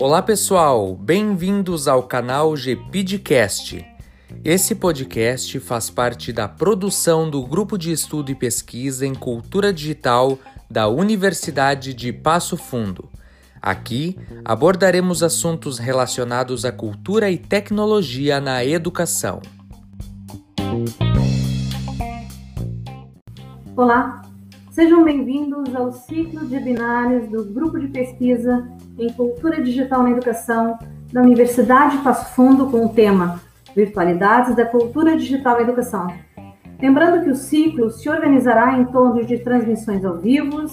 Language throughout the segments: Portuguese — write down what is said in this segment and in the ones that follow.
Olá pessoal, bem-vindos ao canal GPDcast. Esse podcast faz parte da produção do Grupo de Estudo e Pesquisa em Cultura Digital da Universidade de Passo Fundo. Aqui abordaremos assuntos relacionados à cultura e tecnologia na educação. Olá, sejam bem-vindos ao ciclo de binários do Grupo de Pesquisa em Cultura Digital na Educação da Universidade de Passo Fundo com o tema Virtualidades da Cultura Digital na Educação. Lembrando que o ciclo se organizará em torno de transmissões ao vivo,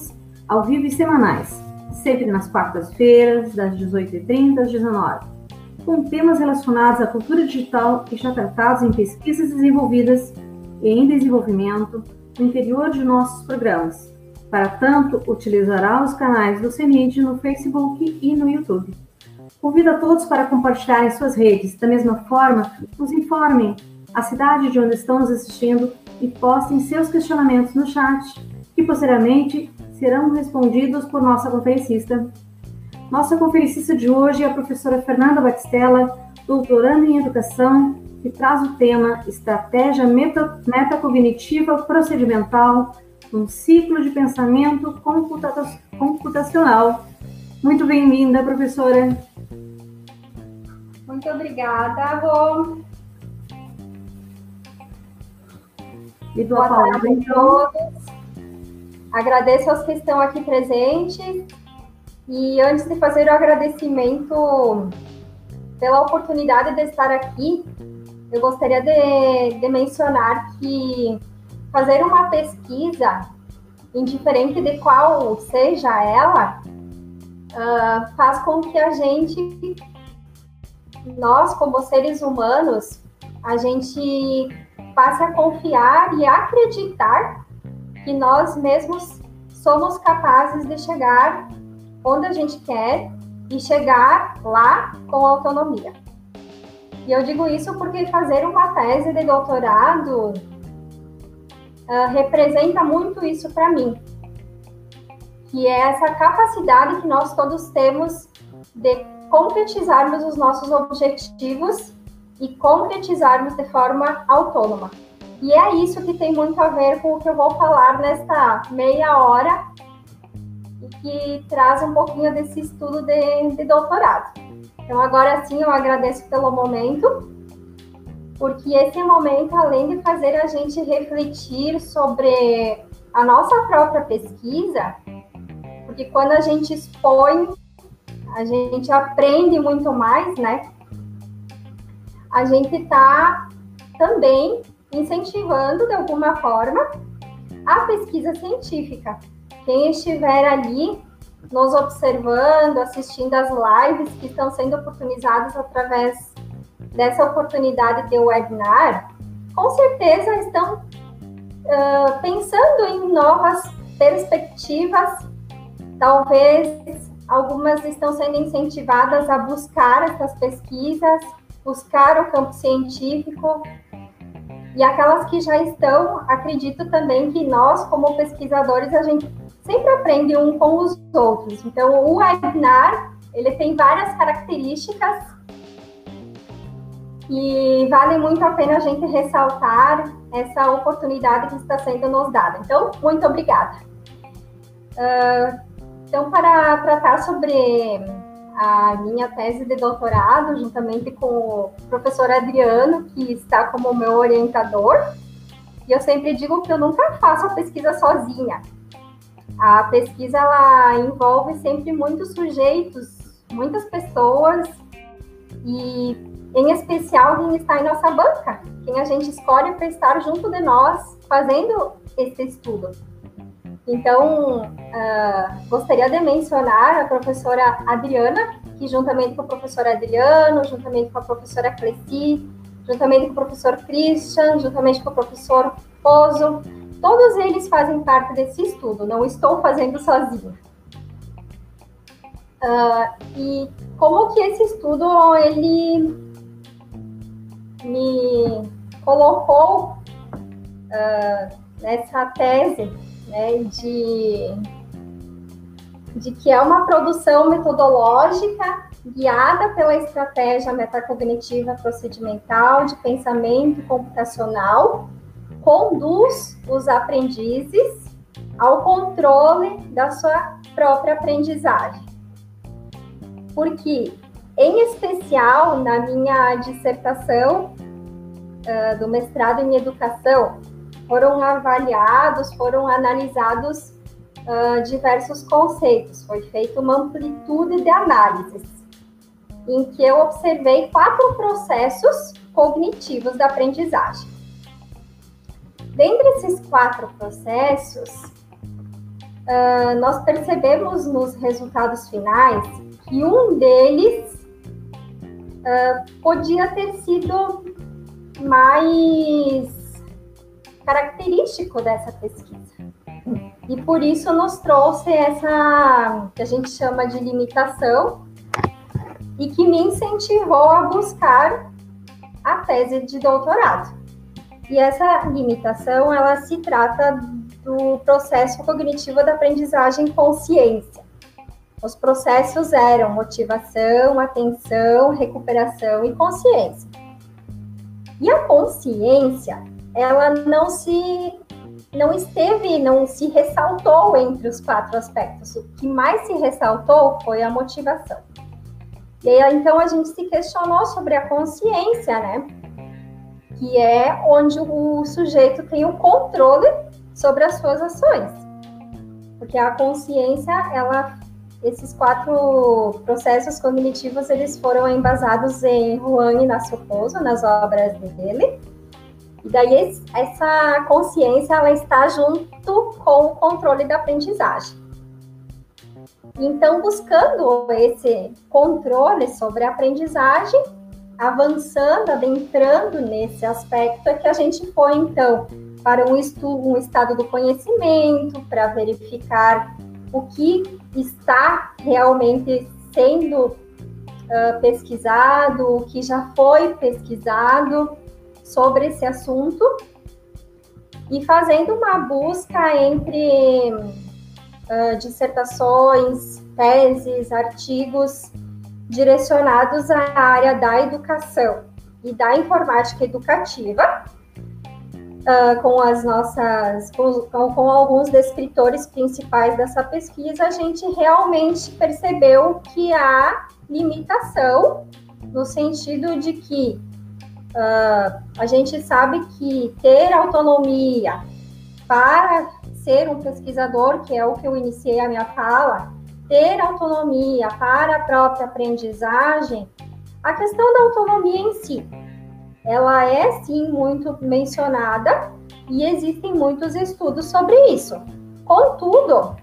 ao vivo e semanais, sempre nas quartas-feiras, das 18h30 às 19 com temas relacionados à cultura digital e já tratados em pesquisas desenvolvidas e em desenvolvimento no interior de nossos programas para tanto, utilizará os canais do CENID no Facebook e no YouTube. Convido a todos para compartilharem suas redes. Da mesma forma, nos informem a cidade de onde estão nos assistindo e postem seus questionamentos no chat, que posteriormente serão respondidos por nossa conferencista. Nossa conferencista de hoje é a professora Fernanda Batistella, doutoranda em Educação, que traz o tema Estratégia Metacognitiva Procedimental um ciclo de pensamento computacional. Muito bem-vinda, professora. Muito obrigada, Rô. E do Boa tarde a então. todos. Agradeço aos que estão aqui presentes. E antes de fazer o agradecimento pela oportunidade de estar aqui, eu gostaria de, de mencionar que fazer uma pesquisa, indiferente de qual seja ela, uh, faz com que a gente, nós como seres humanos, a gente passe a confiar e acreditar que nós mesmos somos capazes de chegar onde a gente quer e chegar lá com autonomia. E eu digo isso porque fazer uma tese de doutorado uh, representa muito isso para mim, que é essa capacidade que nós todos temos de concretizarmos os nossos objetivos e concretizarmos de forma autônoma. E é isso que tem muito a ver com o que eu vou falar nesta meia hora e que traz um pouquinho desse estudo de, de doutorado. Então, agora sim, eu agradeço pelo momento porque esse momento, além de fazer a gente refletir sobre a nossa própria pesquisa, porque quando a gente expõe, a gente aprende muito mais, né? A gente está também incentivando, de alguma forma, a pesquisa científica. Quem estiver ali nos observando, assistindo as lives que estão sendo oportunizadas através dessa oportunidade de webinar, com certeza estão uh, pensando em novas perspectivas, talvez algumas estão sendo incentivadas a buscar essas pesquisas, buscar o campo científico, e aquelas que já estão, acredito também que nós, como pesquisadores, a gente sempre aprende um com os outros. Então, o webinar, ele tem várias características e vale muito a pena a gente ressaltar essa oportunidade que está sendo nos dada. Então, muito obrigada. Uh, então, para tratar sobre a minha tese de doutorado, juntamente com o professor Adriano, que está como meu orientador, e eu sempre digo que eu nunca faço a pesquisa sozinha. A pesquisa ela envolve sempre muitos sujeitos, muitas pessoas, e em especial quem está em nossa banca, quem a gente escolhe para estar junto de nós fazendo esse estudo. Então, uh, gostaria de mencionar a professora Adriana, que juntamente com o professor Adriano, juntamente com a professora Cleci, juntamente com o professor Christian, juntamente com o professor Pozo, todos eles fazem parte desse estudo, não estou fazendo sozinha. Uh, e como que esse estudo ele me colocou uh, nessa tese né, de de que é uma produção metodológica guiada pela estratégia metacognitiva procedimental de pensamento computacional, conduz os aprendizes ao controle da sua própria aprendizagem. Porque, em especial, na minha dissertação uh, do mestrado em educação, foram avaliados, foram analisados uh, diversos conceitos. Foi feita uma amplitude de análises, em que eu observei quatro processos cognitivos da aprendizagem. Dentre esses quatro processos, uh, nós percebemos nos resultados finais que um deles uh, podia ter sido mais característico dessa pesquisa. E por isso nos trouxe essa que a gente chama de limitação e que me incentivou a buscar a tese de doutorado. E essa limitação, ela se trata do processo cognitivo da aprendizagem consciência. Os processos eram motivação, atenção, recuperação e consciência. E a consciência, ela não se não esteve, não se ressaltou entre os quatro aspectos. O que mais se ressaltou foi a motivação. E aí, então, a gente se questionou sobre a consciência, né? Que é onde o sujeito tem o controle sobre as suas ações. Porque a consciência, ela, esses quatro processos cognitivos, eles foram embasados em Juan Inácio Pozo, nas obras dele, e daí essa consciência ela está junto com o controle da aprendizagem. Então, buscando esse controle sobre a aprendizagem, avançando, adentrando nesse aspecto, é que a gente foi, então, para um, estudo, um estado do conhecimento, para verificar o que está realmente sendo uh, pesquisado, o que já foi pesquisado, sobre esse assunto e fazendo uma busca entre uh, dissertações, teses, artigos direcionados à área da educação e da informática educativa, uh, com as nossas, com, com alguns descritores principais dessa pesquisa, a gente realmente percebeu que há limitação no sentido de que Uh, a gente sabe que ter autonomia para ser um pesquisador, que é o que eu iniciei a minha fala, ter autonomia para a própria aprendizagem, a questão da autonomia em si, ela é sim muito mencionada e existem muitos estudos sobre isso. Contudo,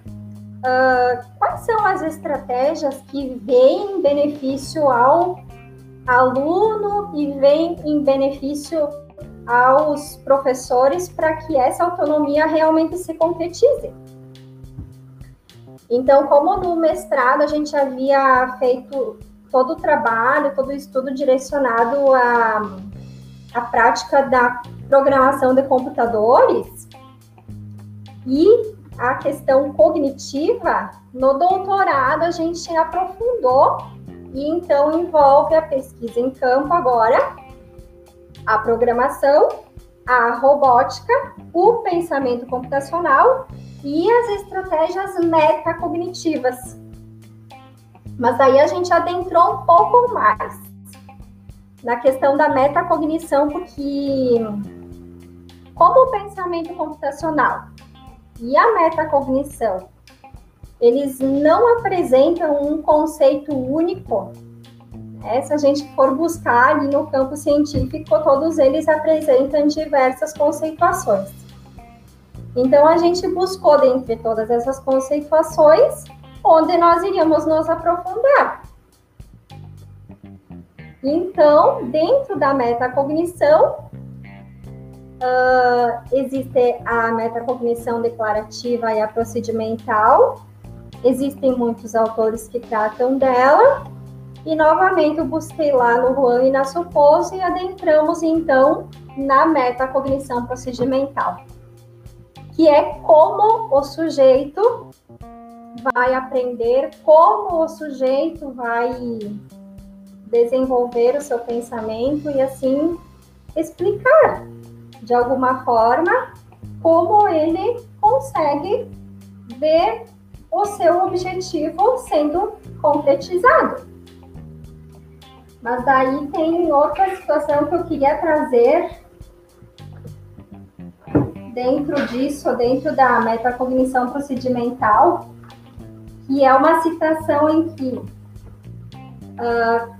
uh, quais são as estratégias que vêm em benefício ao aluno e vem em benefício aos professores para que essa autonomia realmente se concretize. Então, como no mestrado a gente havia feito todo o trabalho, todo o estudo direcionado à, à prática da programação de computadores e a questão cognitiva, no doutorado a gente aprofundou e então envolve a pesquisa em campo agora, a programação, a robótica, o pensamento computacional e as estratégias metacognitivas. Mas aí a gente adentrou um pouco mais na questão da metacognição, porque como o pensamento computacional e a metacognição eles não apresentam um conceito único. É, se a gente for buscar ali no campo científico, todos eles apresentam diversas conceituações. Então, a gente buscou, dentre todas essas conceituações, onde nós iríamos nos aprofundar. Então, dentro da metacognição, uh, existe a metacognição declarativa e a procedimental, Existem muitos autores que tratam dela. E novamente eu busquei lá no Juan e na Suposo e adentramos então na metacognição procedimental, que é como o sujeito vai aprender, como o sujeito vai desenvolver o seu pensamento e assim explicar de alguma forma como ele consegue ver o seu objetivo sendo concretizado. Mas daí tem outra situação que eu queria trazer dentro disso, dentro da metacognição procedimental, que é uma citação em que, uh,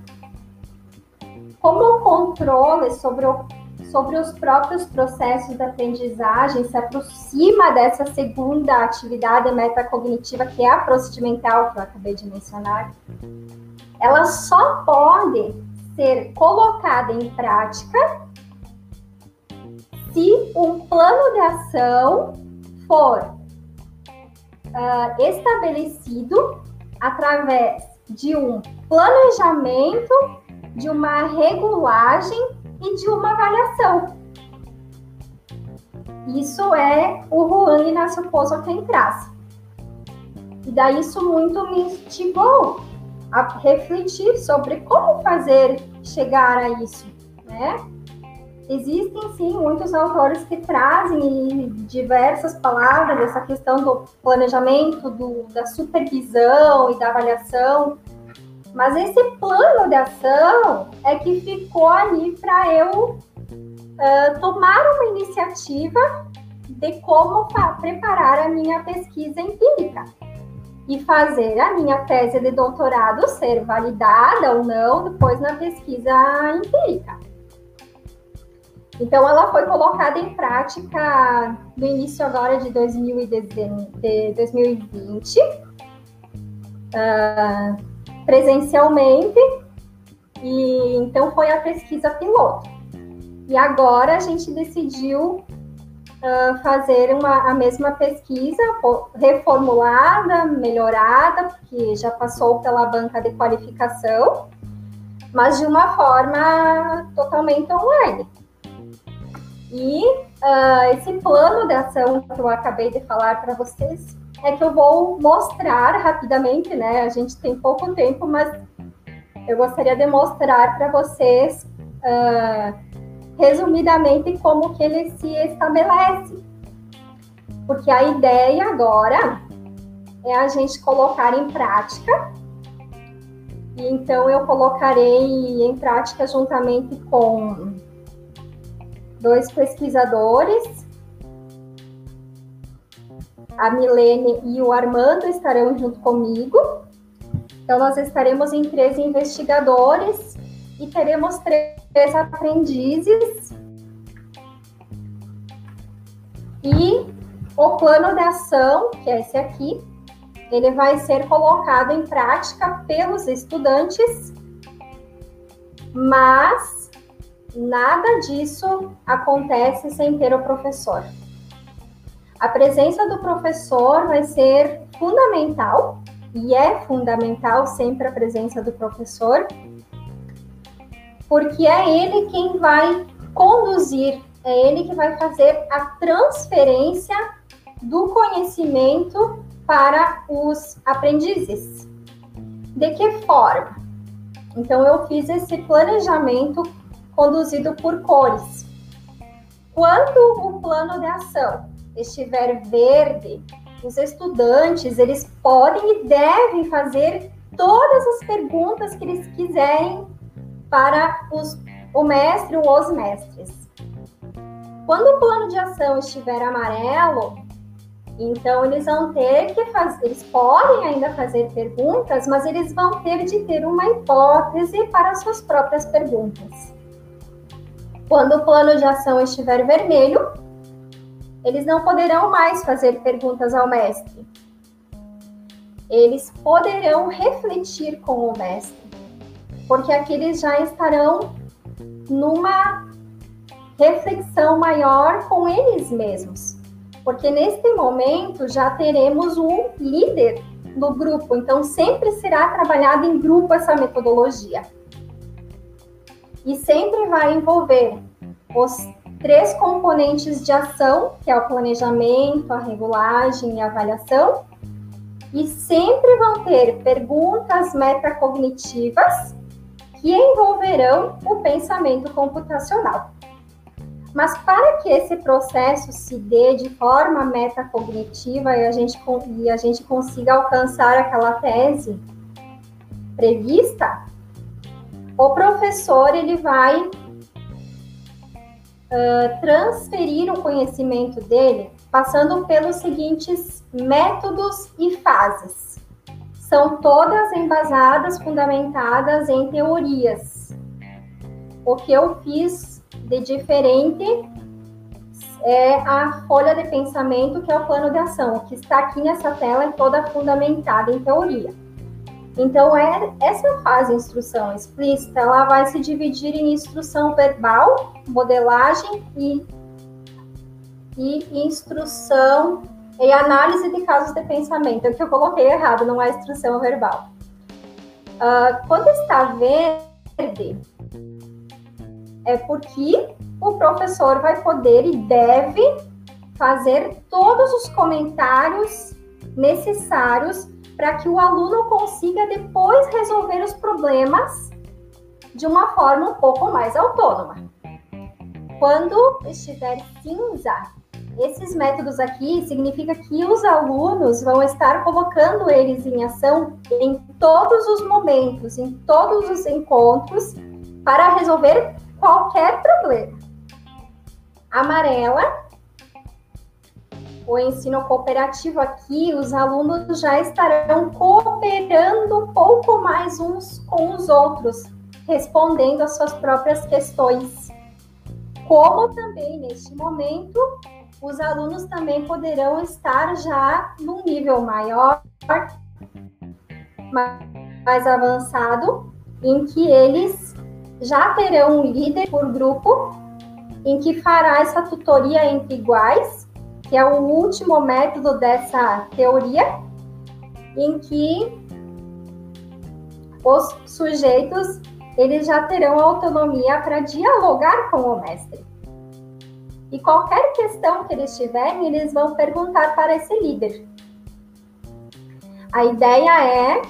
como o controle sobre, o, sobre os próprios processos de aprendizagem se aproxima dessa segunda atividade metacognitiva, que é a procedimental, que eu acabei de mencionar, ela só pode ser colocada em prática se um plano de ação for uh, estabelecido através de um planejamento, de uma regulagem e de uma avaliação. Isso é o Juan Inácio Pozo quem traz. E daí isso muito me instigou a refletir sobre como fazer chegar a isso, né? Existem sim muitos autores que trazem diversas palavras essa questão do planejamento, do, da supervisão e da avaliação, mas esse plano de ação é que ficou ali para eu uh, tomar uma iniciativa de como preparar a minha pesquisa empírica e fazer a minha tese de doutorado ser validada ou não depois na pesquisa empírica. Então, ela foi colocada em prática no início agora de, 2020, uh, presencialmente, e então foi a pesquisa piloto. E agora a gente decidiu uh, fazer uma, a mesma pesquisa, reformulada, melhorada, porque já passou pela banca de qualificação, mas de uma forma totalmente online. E uh, esse plano de ação que eu acabei de falar para vocês é que eu vou mostrar rapidamente, né? A gente tem pouco tempo, mas eu gostaria de mostrar para vocês uh, resumidamente como que ele se estabelece. Porque a ideia agora é a gente colocar em prática. E então eu colocarei em prática juntamente com dois pesquisadores. A Milene e o Armando estarão junto comigo. Então, nós estaremos em três investigadores e teremos três aprendizes. E o plano de ação, que é esse aqui, ele vai ser colocado em prática pelos estudantes, mas Nada disso acontece sem ter o professor. A presença do professor vai ser fundamental, e é fundamental sempre a presença do professor, porque é ele quem vai conduzir, é ele que vai fazer a transferência do conhecimento para os aprendizes. De que forma? Então, eu fiz esse planejamento conduzido por cores. Quando o plano de ação estiver verde, os estudantes eles podem e devem fazer todas as perguntas que eles quiserem para os, o mestre ou os mestres. Quando o plano de ação estiver amarelo, então eles vão ter que fazer, eles podem ainda fazer perguntas, mas eles vão ter de ter uma hipótese para suas próprias perguntas. Quando o plano de ação estiver vermelho, eles não poderão mais fazer perguntas ao mestre. Eles poderão refletir com o mestre, porque aqui eles já estarão numa reflexão maior com eles mesmos. Porque neste momento já teremos um líder no grupo, então sempre será trabalhado em grupo essa metodologia e sempre vai envolver os três componentes de ação, que é o planejamento, a regulagem e a avaliação, e sempre vão ter perguntas metacognitivas que envolverão o pensamento computacional. Mas para que esse processo se dê de forma metacognitiva e a gente, e a gente consiga alcançar aquela tese prevista, o professor ele vai uh, transferir o conhecimento dele passando pelos seguintes métodos e fases. São todas embasadas, fundamentadas em teorias. O que eu fiz de diferente é a folha de pensamento, que é o plano de ação. Que está aqui nessa tela é toda fundamentada em teoria. Então, é, essa fase instrução explícita, ela vai se dividir em instrução verbal, modelagem e, e instrução e análise de casos de pensamento. É o que eu coloquei errado, não é instrução verbal. Uh, quando está verde, é porque o professor vai poder e deve fazer todos os comentários necessários para que o aluno consiga depois resolver os problemas de uma forma um pouco mais autônoma. Quando estiver cinza, esses métodos aqui significa que os alunos vão estar colocando eles em ação em todos os momentos, em todos os encontros, para resolver qualquer problema. Amarela o ensino cooperativo aqui, os alunos já estarão cooperando um pouco mais uns com os outros, respondendo às suas próprias questões. Como também neste momento, os alunos também poderão estar já num nível maior, mais avançado, em que eles já terão um líder por grupo, em que fará essa tutoria entre iguais que é o último método dessa teoria, em que os sujeitos eles já terão autonomia para dialogar com o mestre. E qualquer questão que eles tiverem, eles vão perguntar para esse líder. A ideia é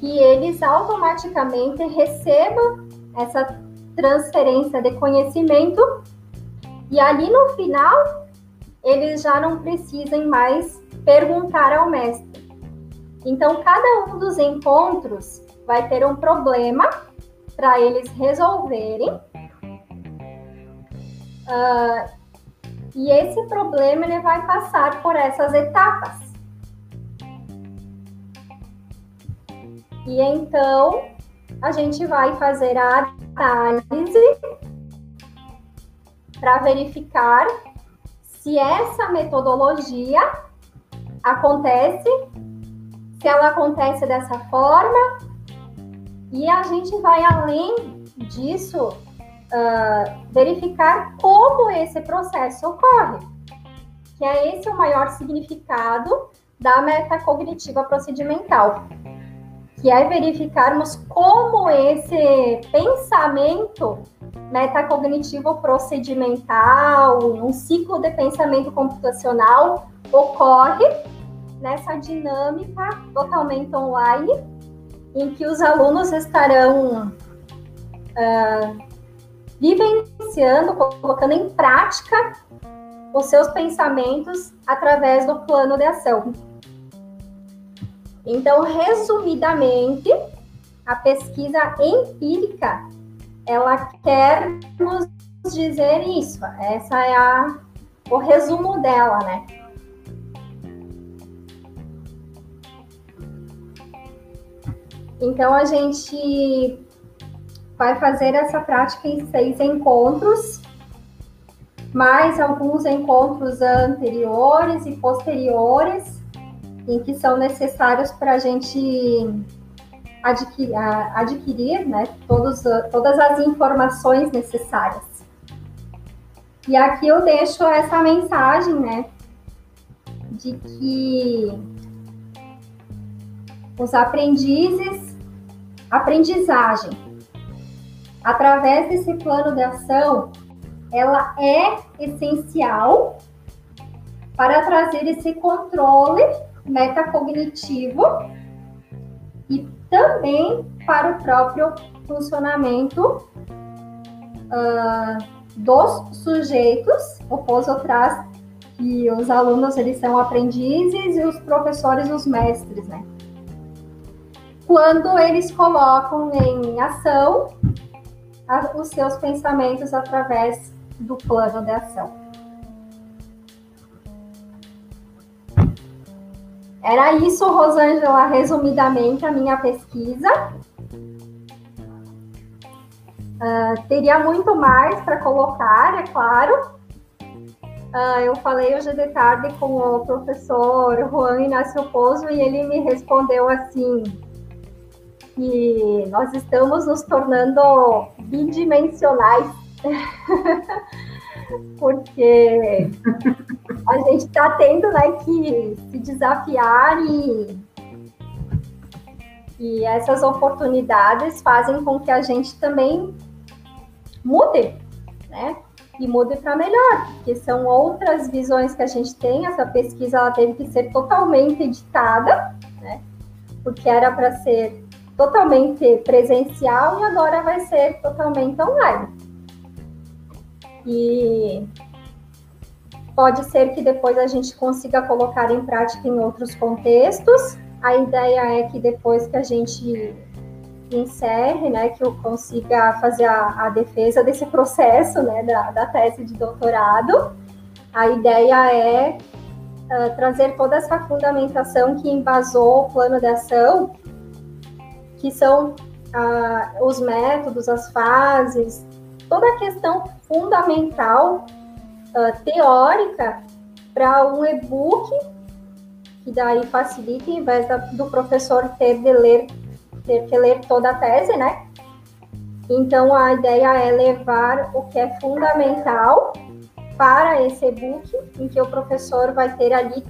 que eles automaticamente recebam essa transferência de conhecimento e ali no final eles já não precisem mais perguntar ao mestre. Então, cada um dos encontros vai ter um problema para eles resolverem. Uh, e esse problema ele vai passar por essas etapas. E então a gente vai fazer a análise para verificar se essa metodologia acontece, se ela acontece dessa forma, e a gente vai além disso uh, verificar como esse processo ocorre, que é esse o maior significado da metacognitiva procedimental, que é verificarmos como esse pensamento metacognitivo procedimental, um ciclo de pensamento computacional ocorre nessa dinâmica totalmente online, em que os alunos estarão uh, vivenciando, colocando em prática os seus pensamentos através do plano de ação. Então, resumidamente, a pesquisa empírica ela quer nos dizer isso. Essa é a, o resumo dela, né? Então a gente vai fazer essa prática em seis encontros, mais alguns encontros anteriores e posteriores, em que são necessários para a gente adquirir, adquirir né, todos, todas as informações necessárias. E aqui eu deixo essa mensagem, né, de que os aprendizes, aprendizagem, através desse plano de ação, ela é essencial para trazer esse controle metacognitivo e também para o próprio funcionamento uh, dos sujeitos. O Pozo traz que os alunos eles são aprendizes e os professores os mestres, né? Quando eles colocam em ação os seus pensamentos através do plano de ação. Era isso, Rosângela, resumidamente, a minha pesquisa. Uh, teria muito mais para colocar, é claro. Uh, eu falei hoje de tarde com o professor Juan Inácio Pozo e ele me respondeu assim que nós estamos nos tornando bidimensionais. Porque a gente está tendo né, que se desafiar e, e essas oportunidades fazem com que a gente também mude, né? E mude para melhor, porque são outras visões que a gente tem. Essa pesquisa ela teve que ser totalmente editada, né? Porque era para ser totalmente presencial e agora vai ser totalmente online. E pode ser que depois a gente consiga colocar em prática em outros contextos. A ideia é que depois que a gente encerre, né, que eu consiga fazer a, a defesa desse processo, né, da, da, tese de doutorado, a ideia é uh, trazer toda essa fundamentação que embasou o plano de ação que são ah, os métodos, as fases, toda a questão fundamental ah, teórica para um e-book que daí facilita, em vez da, do professor ter de ler, ter que ler toda a tese, né? Então a ideia é levar o que é fundamental para esse e-book, em que o professor vai ter ali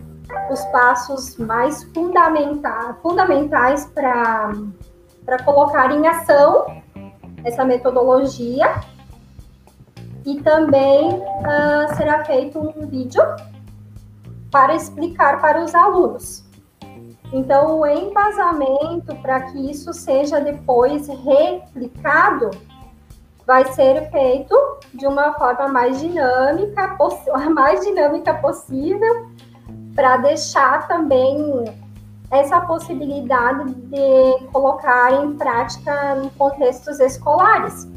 os passos mais fundamenta fundamentais para colocar em ação essa metodologia. E também uh, será feito um vídeo para explicar para os alunos. Então, o embasamento para que isso seja depois replicado vai ser feito de uma forma mais dinâmica, a mais dinâmica possível, para deixar também essa possibilidade de colocar em prática em contextos escolares,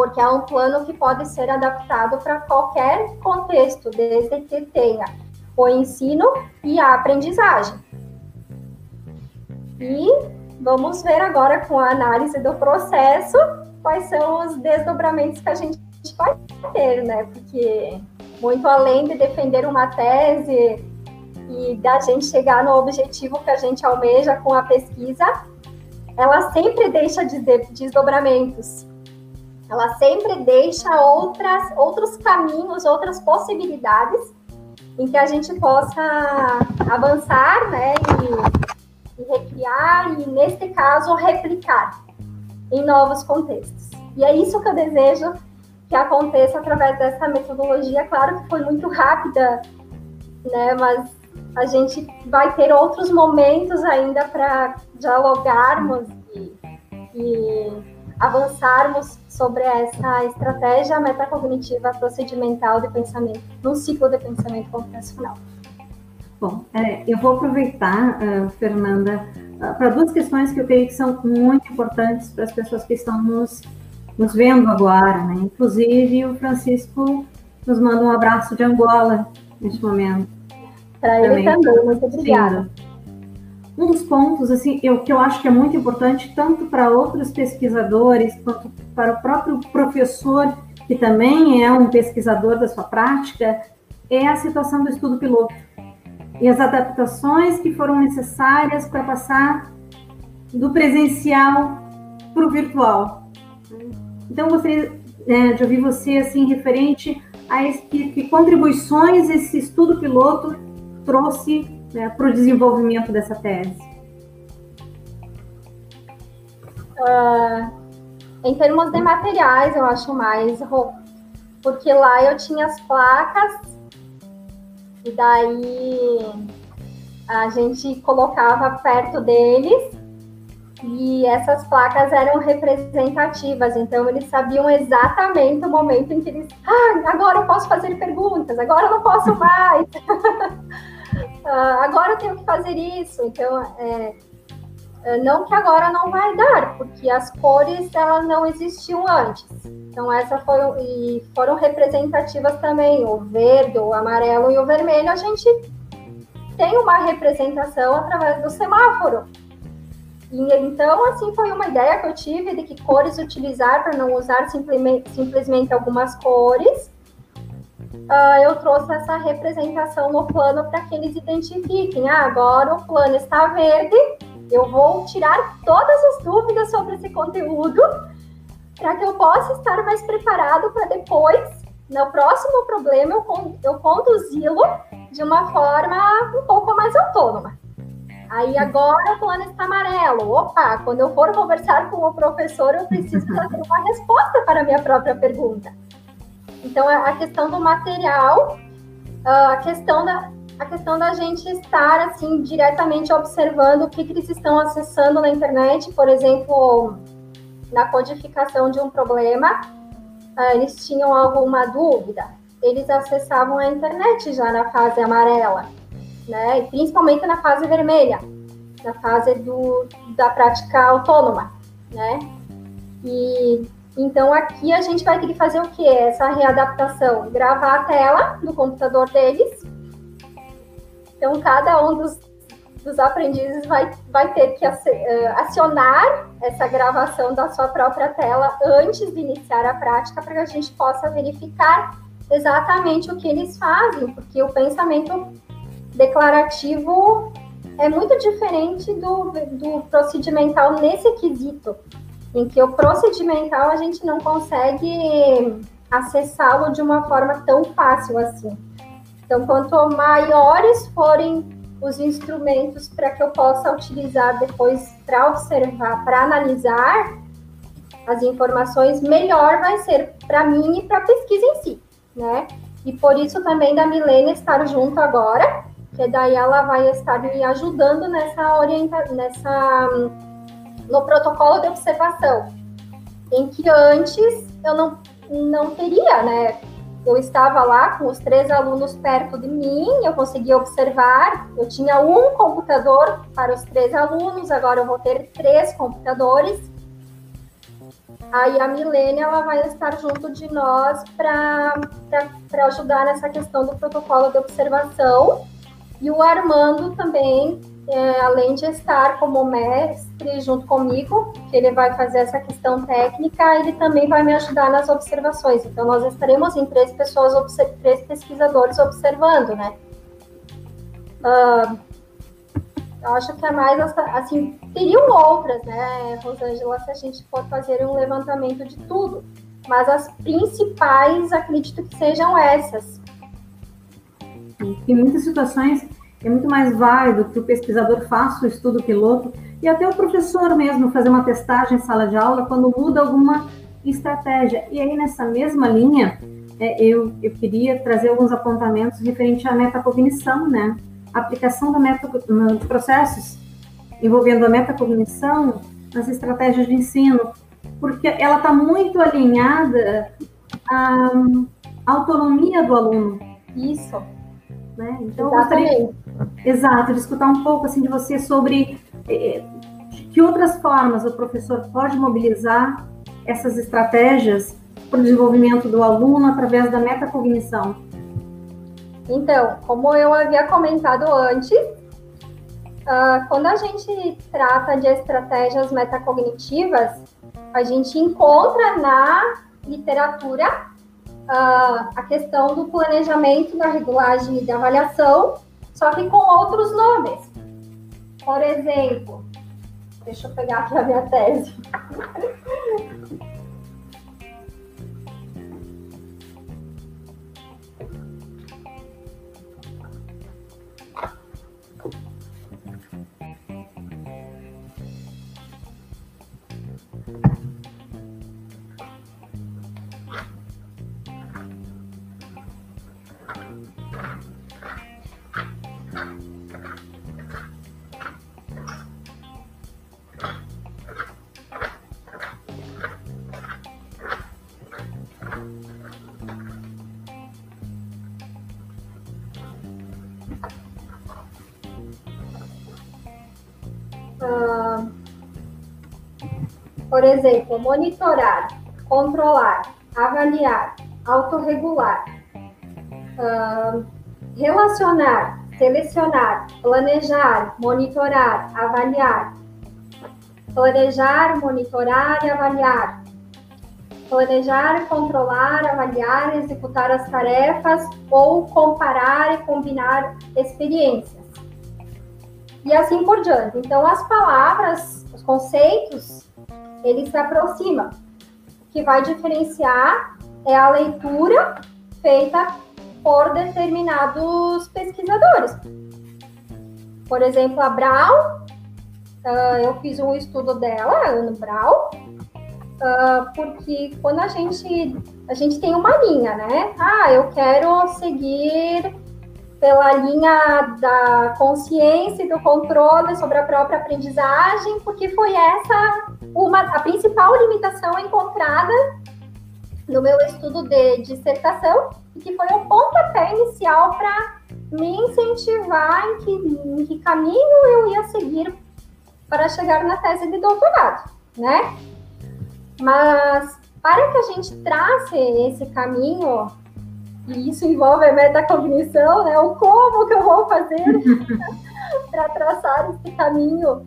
porque é um plano que pode ser adaptado para qualquer contexto, desde que tenha o ensino e a aprendizagem. E vamos ver agora com a análise do processo quais são os desdobramentos que a gente vai ter, né? Porque muito além de defender uma tese e da gente chegar no objetivo que a gente almeja com a pesquisa, ela sempre deixa desdobramentos. Ela sempre deixa outras, outros caminhos, outras possibilidades em que a gente possa avançar, né, e, e recriar e neste caso replicar em novos contextos. E é isso que eu desejo que aconteça através dessa metodologia. Claro que foi muito rápida, né, mas a gente vai ter outros momentos ainda para dialogarmos e, e, avançarmos sobre essa estratégia metacognitiva procedimental de pensamento, num ciclo de pensamento computacional. Bom, é, eu vou aproveitar, uh, Fernanda, uh, para duas questões que eu creio que são muito importantes para as pessoas que estão nos, nos vendo agora. Né? Inclusive, o Francisco nos manda um abraço de Angola neste momento. Para ele também, muito obrigada. Um dos pontos assim, eu, que eu acho que é muito importante, tanto para outros pesquisadores, quanto para o próprio professor, que também é um pesquisador da sua prática, é a situação do estudo piloto e as adaptações que foram necessárias para passar do presencial para o virtual. Então, gostaria é, de ouvir você assim referente a esse, que, que contribuições esse estudo piloto trouxe né, para o desenvolvimento dessa tese? Uh, em termos de materiais, eu acho mais porque lá eu tinha as placas e daí a gente colocava perto deles e essas placas eram representativas, então eles sabiam exatamente o momento em que eles, ah, agora eu posso fazer perguntas, agora eu não posso mais, agora eu tenho que fazer isso. Então, é, é, não que agora não vai dar, porque as cores elas não existiam antes. Então essa foi e foram representativas também, o verde, o amarelo e o vermelho. A gente tem uma representação através do semáforo. E, então, assim, foi uma ideia que eu tive de que cores utilizar para não usar simplesmente, simplesmente algumas cores. Uh, eu trouxe essa representação no plano para que eles identifiquem. Ah, agora o plano está verde, eu vou tirar todas as dúvidas sobre esse conteúdo para que eu possa estar mais preparado para depois, no próximo problema, eu, eu conduzi-lo de uma forma um pouco mais autônoma. Aí agora o plano está amarelo. Opa, quando eu for conversar com o professor, eu preciso fazer uma resposta para a minha própria pergunta. Então, a questão do material, a questão da, a questão da gente estar assim diretamente observando o que, que eles estão acessando na internet, por exemplo, na codificação de um problema, eles tinham alguma dúvida, eles acessavam a internet já na fase amarela né? E principalmente na fase vermelha, na fase do, da prática autônoma, né? E então aqui a gente vai ter que fazer o que? Essa readaptação, gravar a tela do computador deles. Então cada um dos, dos aprendizes vai, vai ter que eh, acionar essa gravação da sua própria tela antes de iniciar a prática para que a gente possa verificar exatamente o que eles fazem, porque o pensamento declarativo é muito diferente do, do procedimental nesse quesito, em que o procedimental a gente não consegue acessá-lo de uma forma tão fácil assim. Então, quanto maiores forem os instrumentos para que eu possa utilizar depois para observar, para analisar as informações, melhor vai ser para mim e para a pesquisa em si, né? E por isso também da Milênia estar junto agora, que daí ela vai estar me ajudando nessa orientação, nessa no protocolo de observação, em que antes eu não, não teria, né? Eu estava lá com os três alunos perto de mim, eu conseguia observar, eu tinha um computador para os três alunos, agora eu vou ter três computadores. Aí a Milênia ela vai estar junto de nós para ajudar nessa questão do protocolo de observação e o Armando também, é, além de estar como mestre junto comigo, que ele vai fazer essa questão técnica, ele também vai me ajudar nas observações. Então, nós estaremos em três pessoas, três pesquisadores observando, né? Uh, eu acho que é mais, assim, teriam outras, né, Rosângela, se a gente for fazer um levantamento de tudo. Mas as principais, acredito que sejam essas. Em muitas situações é muito mais válido que o pesquisador faça o estudo piloto e até o professor mesmo fazer uma testagem em sala de aula quando muda alguma estratégia. E aí, nessa mesma linha, é, eu, eu queria trazer alguns apontamentos referente à metacognição, né? A aplicação da meta, nos processos envolvendo a metacognição nas estratégias de ensino, porque ela está muito alinhada à autonomia do aluno. Isso. Né? Então, eu gostaria, exato, de escutar um pouco assim de você sobre eh, que outras formas o professor pode mobilizar essas estratégias para o desenvolvimento do aluno através da metacognição. Então, como eu havia comentado antes, uh, quando a gente trata de estratégias metacognitivas, a gente encontra na literatura uh, a questão do planejamento, da regulagem e da avaliação, só que com outros nomes. Por exemplo, deixa eu pegar aqui a minha tese. Por exemplo, monitorar, controlar, avaliar, autorregular, relacionar, selecionar, planejar, monitorar, avaliar, planejar, monitorar e avaliar, planejar, controlar, avaliar, executar as tarefas ou comparar e combinar experiências. E assim por diante. Então, as palavras, os conceitos, eles se aproximam. O que vai diferenciar é a leitura feita por determinados pesquisadores. Por exemplo, a Brown, uh, eu fiz um estudo dela, Ana Brown, uh, porque quando a gente, a gente tem uma linha, né? Ah, eu quero seguir pela linha da consciência e do controle sobre a própria aprendizagem, porque foi essa uma, a principal limitação encontrada no meu estudo de dissertação e que foi o pontapé inicial para me incentivar em que, em que caminho eu ia seguir para chegar na tese de doutorado, né? Mas para que a gente trace esse caminho, e isso envolve a metacognição, né? O como que eu vou fazer para traçar esse caminho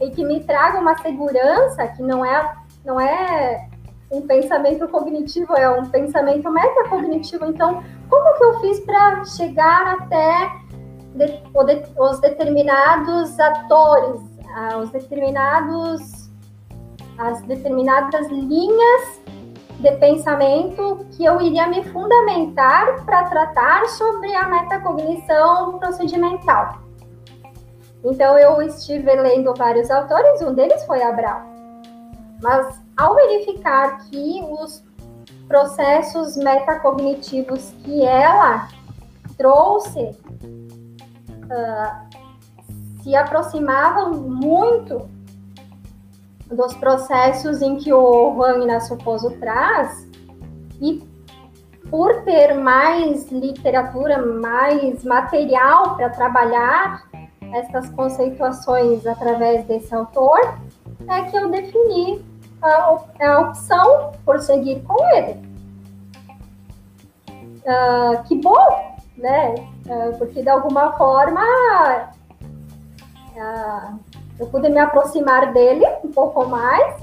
e que me traga uma segurança que não é, não é um pensamento cognitivo, é um pensamento metacognitivo. Então, como que eu fiz para chegar até de, os determinados atores, os determinados, as determinadas linhas de pensamento que eu iria me fundamentar para tratar sobre a metacognição procedimental. Então, eu estive lendo vários autores, um deles foi Abraão. Mas ao verificar que os processos metacognitivos que ela trouxe uh, se aproximavam muito dos processos em que o Juan Inácio Pozo traz, e por ter mais literatura, mais material para trabalhar essas conceituações através desse autor, é que eu defini a, a opção por seguir com ele. Uh, que bom, né? Uh, porque de alguma forma uh, eu pude me aproximar dele um pouco mais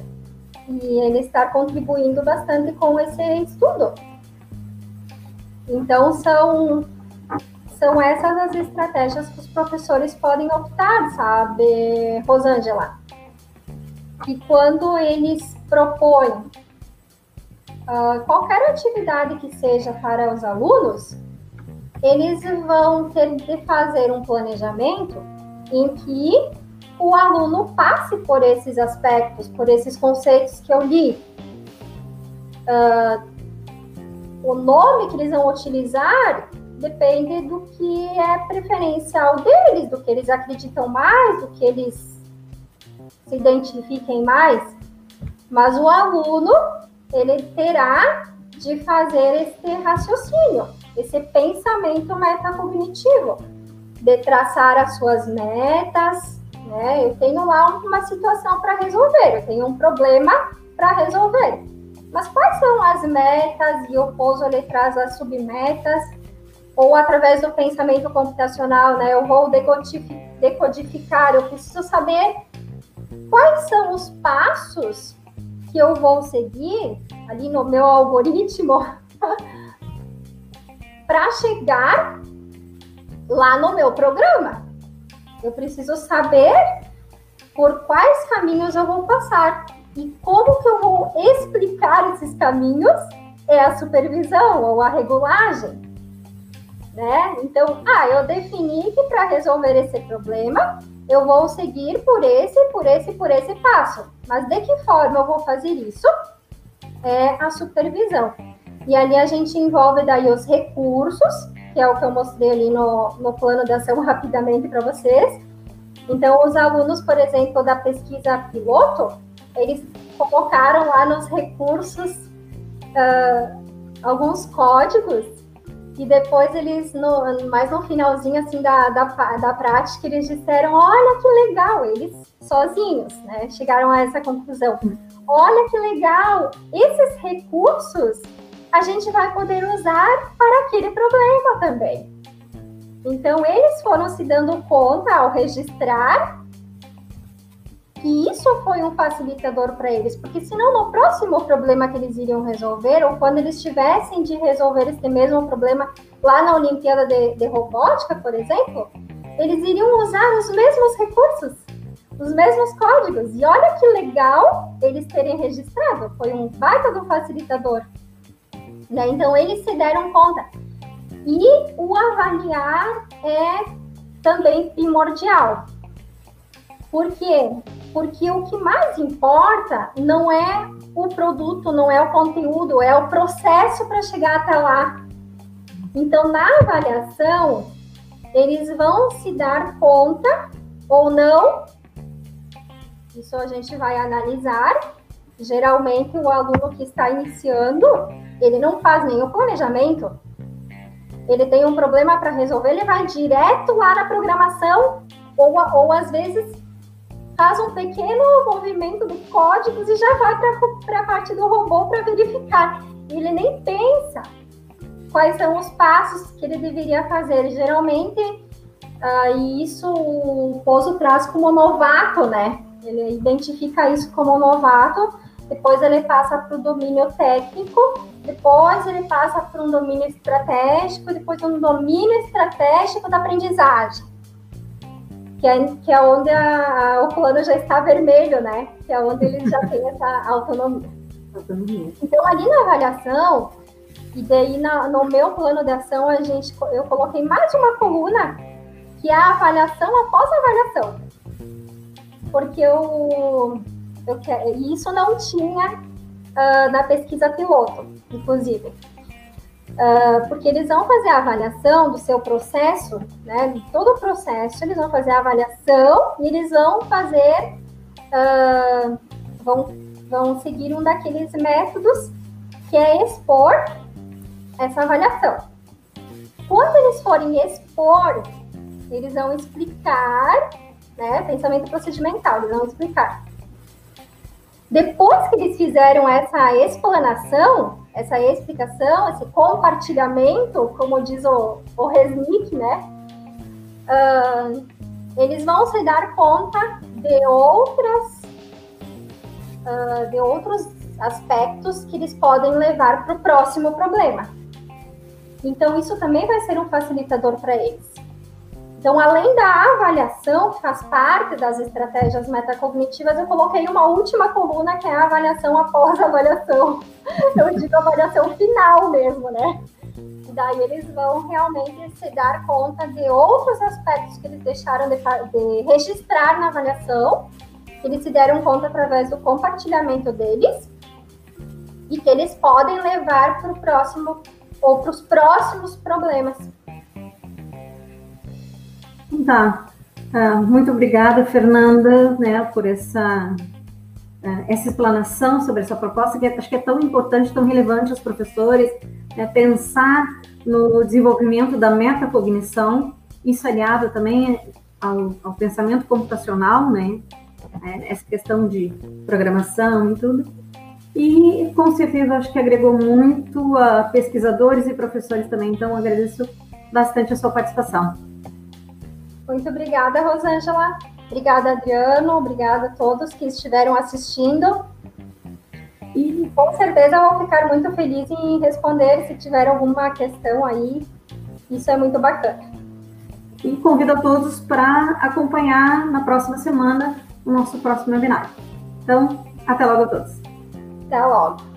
e ele está contribuindo bastante com esse estudo. Então são são essas as estratégias que os professores podem optar, sabe, Rosângela? que quando eles propõem uh, qualquer atividade que seja para os alunos, eles vão ter de fazer um planejamento em que o aluno passe por esses aspectos, por esses conceitos que eu li. Uh, o nome que eles vão utilizar depende do que é preferencial deles, do que eles acreditam mais, do que eles se identifiquem mais, mas o aluno ele terá de fazer esse raciocínio, esse pensamento metacognitivo, de traçar as suas metas, né? Eu tenho lá uma situação para resolver, eu tenho um problema para resolver. Mas quais são as metas? E o Pouso ele traz as submetas, ou através do pensamento computacional, né? Eu vou decodificar, eu preciso saber quais são os passos que eu vou seguir ali no meu algoritmo para chegar lá no meu programa. Eu preciso saber por quais caminhos eu vou passar e como que eu vou explicar esses caminhos é a supervisão ou a regulagem, né? Então, ah, eu defini que para resolver esse problema eu vou seguir por esse, por esse, por esse passo. Mas de que forma eu vou fazer isso? É a supervisão. E ali a gente envolve daí os recursos, que é o que eu mostrei ali no, no plano de ação rapidamente para vocês. Então, os alunos, por exemplo, da pesquisa piloto, eles colocaram lá nos recursos uh, alguns códigos E depois eles, no, mais no finalzinho assim da, da, da prática, eles disseram, olha que legal, eles sozinhos, né? Chegaram a essa conclusão. Olha que legal, esses recursos a gente vai poder usar para aquele problema também. Então, eles foram se dando conta ao registrar que isso foi um facilitador para eles, porque senão no próximo problema que eles iriam resolver, ou quando eles tivessem de resolver esse mesmo problema lá na Olimpíada de, de Robótica, por exemplo, eles iriam usar os mesmos recursos, os mesmos códigos. E olha que legal eles terem registrado, foi um baita do facilitador. Né? Então, eles se deram conta. E o avaliar é também primordial. Por quê? Porque o que mais importa não é o produto, não é o conteúdo, é o processo para chegar até lá. Então, na avaliação, eles vão se dar conta ou não. Isso a gente vai analisar. Geralmente, o aluno que está iniciando, ele não faz nenhum planejamento. Ele tem um problema para resolver, ele vai direto lá na programação, ou, ou às vezes faz um pequeno movimento de códigos e já vai para a parte do robô para verificar. Ele nem pensa quais são os passos que ele deveria fazer. Geralmente, uh, isso o Pozo traz como novato, né? Ele identifica isso como novato, depois ele passa para o domínio técnico, depois ele passa para um domínio estratégico, depois um domínio estratégico da aprendizagem que é, que é onde a, o plano já está vermelho, né? Que é onde ele já tem essa autonomia. autonomia. Então, ali na avaliação, e daí na, no meu plano de ação, a gente, eu coloquei mais uma coluna, que é a avaliação após a avaliação. Porque eu, eu isso não tinha uh, na pesquisa piloto, inclusive. Uh, porque eles vão fazer a avaliação do seu processo, né? De todo o processo, eles vão fazer a avaliação e eles vão fazer, uh, vão, vão seguir um daqueles métodos que é expor essa avaliação. Quando eles forem expor, eles vão explicar, né? Pensamento procedimental, eles vão explicar. Depois que eles fizeram essa explanação, essa explicação, esse compartilhamento, como diz o, o Resnick, né? Uh, eles vão se dar conta de outras uh, de outros aspectos que eles podem levar para o próximo problema. Então isso também vai ser um facilitador para eles. Então, além da avaliação, que faz parte das estratégias metacognitivas, eu coloquei uma última coluna, que é a avaliação após a avaliação. Eu digo avaliação final mesmo, né? Daí eles vão realmente se dar conta de outros aspectos que eles deixaram de, de registrar na avaliação, que eles se deram conta através do compartilhamento deles, e que eles podem levar para o próximo ou para os próximos problemas Tá. Muito obrigada, Fernanda, né, por essa, uh, essa explanação sobre essa proposta, que acho que é tão importante, tão relevante aos professores, né, pensar no desenvolvimento da metacognição, isso aliado também ao, ao pensamento computacional, né, é, essa questão de programação e tudo. E, com certeza, acho que agregou muito a pesquisadores e professores também, então agradeço bastante a sua participação. Muito obrigada, Rosângela. Obrigada, Adriano. Obrigada a todos que estiveram assistindo. E com certeza eu vou ficar muito feliz em responder se tiver alguma questão aí. Isso é muito bacana. E convido a todos para acompanhar na próxima semana o nosso próximo webinar. Então, até logo a todos. Até logo.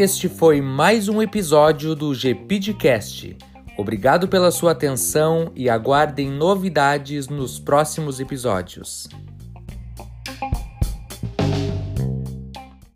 Este foi mais um episódio do GPidcast. Obrigado pela sua atenção e aguardem novidades nos próximos episódios.